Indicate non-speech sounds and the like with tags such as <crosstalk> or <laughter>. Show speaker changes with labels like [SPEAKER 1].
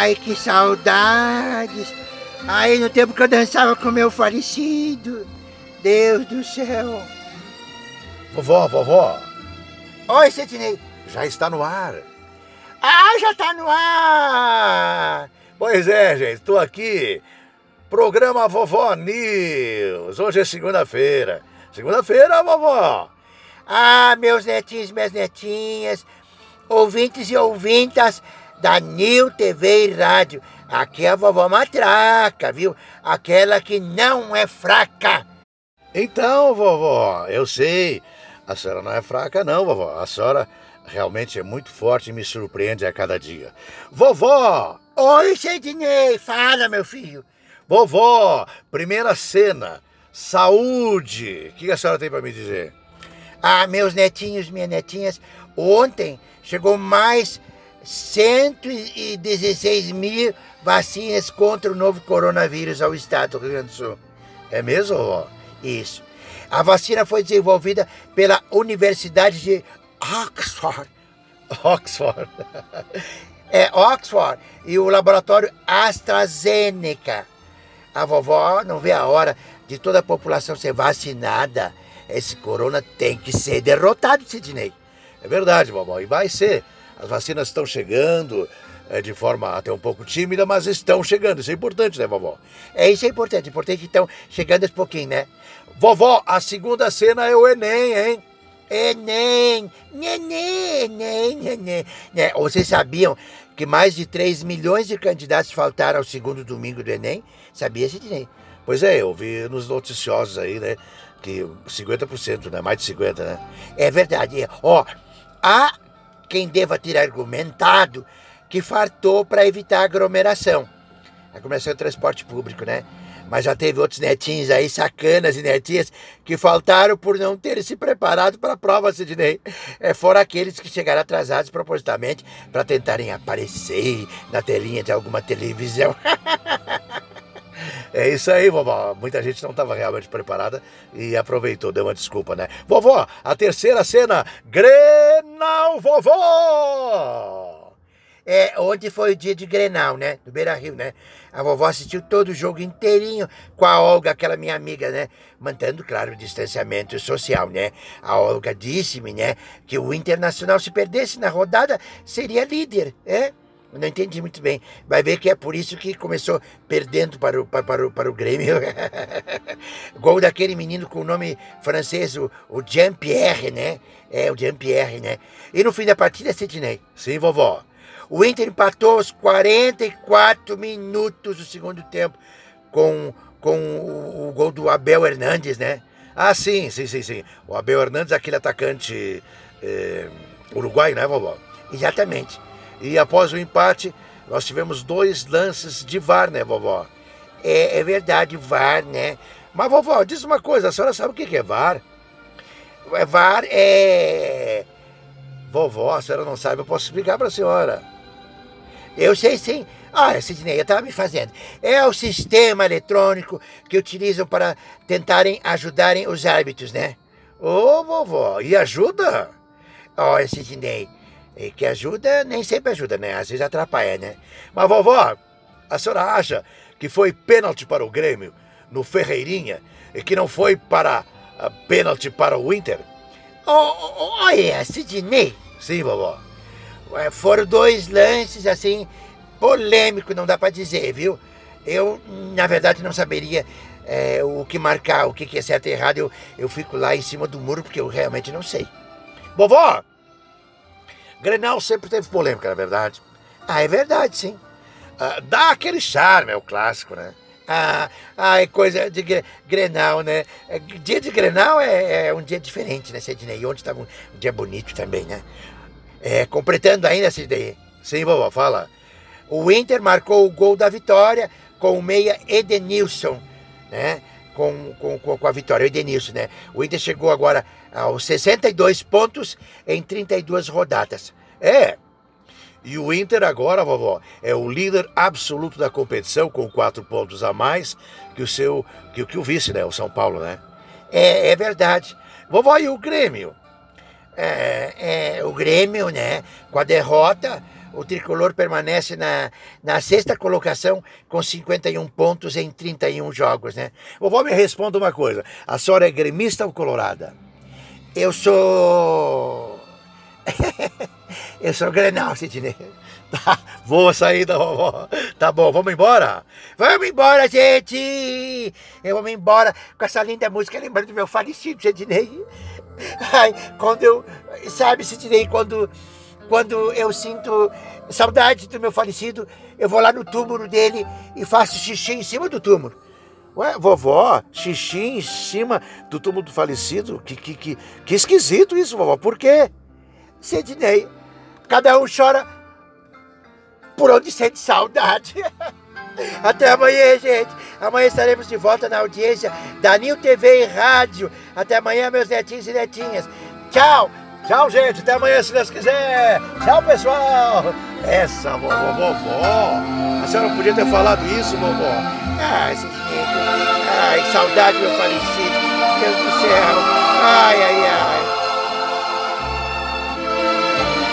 [SPEAKER 1] Ai, que saudades. Ai, no tempo que eu dançava com meu falecido. Deus do céu.
[SPEAKER 2] Vovó, vovó,
[SPEAKER 1] Oi, Sidney.
[SPEAKER 2] já está no ar.
[SPEAKER 1] Ah, já tá no ar.
[SPEAKER 2] Pois é, gente, estou aqui. Programa Vovó News. Hoje é segunda-feira. Segunda-feira, vovó.
[SPEAKER 1] Ah, meus netinhos, minhas netinhas, ouvintes e ouvintas da New TV e Rádio. Aqui é a vovó Matraca, viu? Aquela que não é fraca.
[SPEAKER 2] Então, vovó, eu sei. A senhora não é fraca, não, vovó. A senhora realmente é muito forte e me surpreende a cada dia. Vovó!
[SPEAKER 1] Oi, Sidney, fala, meu filho.
[SPEAKER 2] Vovó! Primeira cena. Saúde! O que a senhora tem para me dizer?
[SPEAKER 1] Ah, meus netinhos, minhas netinhas, ontem chegou mais 116 mil vacinas contra o novo coronavírus ao estado do Rio Grande do Sul.
[SPEAKER 2] É mesmo, vovó?
[SPEAKER 1] Isso. A vacina foi desenvolvida pela Universidade de Oxford.
[SPEAKER 2] Oxford. <laughs>
[SPEAKER 1] É Oxford e o laboratório AstraZeneca. A vovó não vê a hora de toda a população ser vacinada. Esse corona tem que ser derrotado, Sidney.
[SPEAKER 2] É verdade, vovó. E vai ser. As vacinas estão chegando é, de forma até um pouco tímida, mas estão chegando. Isso é importante, né, vovó?
[SPEAKER 1] É isso é importante. Importante que estão chegando aos pouquinhos, né?
[SPEAKER 2] Vovó, a segunda cena é o Enem, hein?
[SPEAKER 1] Enem, neném, neném, neném. Né, Vocês sabiam que mais de 3 milhões de candidatos faltaram ao segundo domingo do Enem? Sabia, Sidney?
[SPEAKER 2] Pois é, eu vi nos noticiosos aí, né? Que 50%, né? Mais de 50%, né?
[SPEAKER 1] É verdade. Ó, há quem deva ter argumentado que fartou para evitar aglomeração. Aglomeração é transporte público, né? Mas já teve outros netinhos aí, sacanas e netinhas, que faltaram por não terem se preparado para a prova, Sidney. É, fora aqueles que chegaram atrasados propositalmente para tentarem aparecer na telinha de alguma televisão. <laughs>
[SPEAKER 2] É isso aí, vovó. Muita gente não estava realmente preparada e aproveitou, deu uma desculpa, né? Vovó, a terceira cena, Grenal Vovó!
[SPEAKER 1] É, ontem foi o dia de Grenal, né? Do Beira Rio, né? A vovó assistiu todo o jogo inteirinho com a Olga, aquela minha amiga, né? Mantendo, claro, o distanciamento social, né? A Olga disse-me, né? Que o Internacional, se perdesse na rodada, seria líder, é? Não entendi muito bem. Vai ver que é por isso que começou perdendo para o, para, o, para o Grêmio. <laughs> Gol daquele menino com o nome francês, o, o Jean-Pierre, né? É, o Jean-Pierre, né? E no fim da partida, Sidney,
[SPEAKER 2] Sim, vovó.
[SPEAKER 1] o Inter empatou aos 44 minutos do segundo tempo com, com o, o gol do Abel Hernandes, né?
[SPEAKER 2] Ah, sim, sim, sim, sim. O Abel Hernandes, aquele atacante eh, uruguaio, né, vovó?
[SPEAKER 1] Exatamente.
[SPEAKER 2] E após o empate, nós tivemos dois lances de VAR, né, vovó?
[SPEAKER 1] É, é verdade, VAR, né?
[SPEAKER 2] Mas, vovó, diz uma coisa, a senhora sabe o que é VAR?
[SPEAKER 1] É, VAR é.
[SPEAKER 2] Vovó, a senhora não sabe, eu posso explicar para a senhora.
[SPEAKER 1] Eu sei sim. Olha, Sidney, eu estava me fazendo. É o sistema eletrônico que utilizam para tentarem ajudarem os árbitros, né?
[SPEAKER 2] Ô, vovó, e ajuda?
[SPEAKER 1] Olha, Sidney, é que ajuda nem sempre ajuda, né? Às vezes atrapalha, né?
[SPEAKER 2] Mas, vovó, a senhora acha que foi pênalti para o Grêmio no Ferreirinha e que não foi para ah, pênalti para o Inter?
[SPEAKER 1] Olha, Sidney,
[SPEAKER 2] Sim, vovó.
[SPEAKER 1] é, foram dois lances assim polêmicos, não dá para dizer, viu? Eu, na verdade, não saberia é, o que marcar, o que que é certo e errado. Eu, eu fico lá em cima do muro porque eu realmente não sei.
[SPEAKER 2] Vovó, Grenal sempre teve polêmica, na verdade.
[SPEAKER 1] Ah, é verdade, sim.
[SPEAKER 2] Ah, dá aquele charme, é o clássico, né?
[SPEAKER 1] Ah, ah, é coisa de gre- Grenal, né? É, Dia de Grenal é, é um dia diferente, né, Sidney? Ontem estava um, dia bonito também, né? É, completando ainda, Sidney,
[SPEAKER 2] Sim, vovó, fala.
[SPEAKER 1] o Inter marcou o gol da vitória com o meia Edenilson, né? Com, com, com a vitória, o Edenilson, né? O Inter chegou agora aos 62 pontos em 32 rodadas.
[SPEAKER 2] É. E o Inter agora, vovó, é o líder absoluto da competição com quatro pontos a mais que o seu que, que o vice, né? O São Paulo, né?
[SPEAKER 1] É, é verdade.
[SPEAKER 2] Vovó, e o Grêmio?
[SPEAKER 1] É, é, o Grêmio, né? Com a derrota, o tricolor permanece na, na sexta colocação com 51 pontos em 31 jogos, né?
[SPEAKER 2] Vovó, me responda uma coisa. A senhora é gremista ou colorada?
[SPEAKER 1] Eu sou. <laughs> eu sou Grenal, Sidney. <laughs>
[SPEAKER 2] Tá, vou sair da vovó. Tá bom, vamos embora?
[SPEAKER 1] Vamos embora, gente! Eu vou embora com essa linda música, lembrando do meu falecido, Sidney. <laughs> Ai, quando eu. Sabe, Sidney, quando, quando eu sinto saudade do meu falecido, eu vou lá no túmulo dele e faço xixi em cima do túmulo.
[SPEAKER 2] Ué, vovó, xixi em cima do túmulo do falecido? Que, que, que, que esquisito isso, vovó. Por quê?
[SPEAKER 1] Sidney, cada um chora por onde sente saudade. <laughs> Até amanhã, gente. Amanhã estaremos de volta na audiência da Nil TV e Rádio. Até amanhã, meus netinhos e netinhas. Tchau.
[SPEAKER 2] Tchau, gente. Até amanhã, se Deus quiser. Tchau, pessoal. Essa vovó, vovó. Senhora podia ter falado isso, vovó.
[SPEAKER 1] Ai, Ai, saudade, meu falecido. Deus do céu. Ai,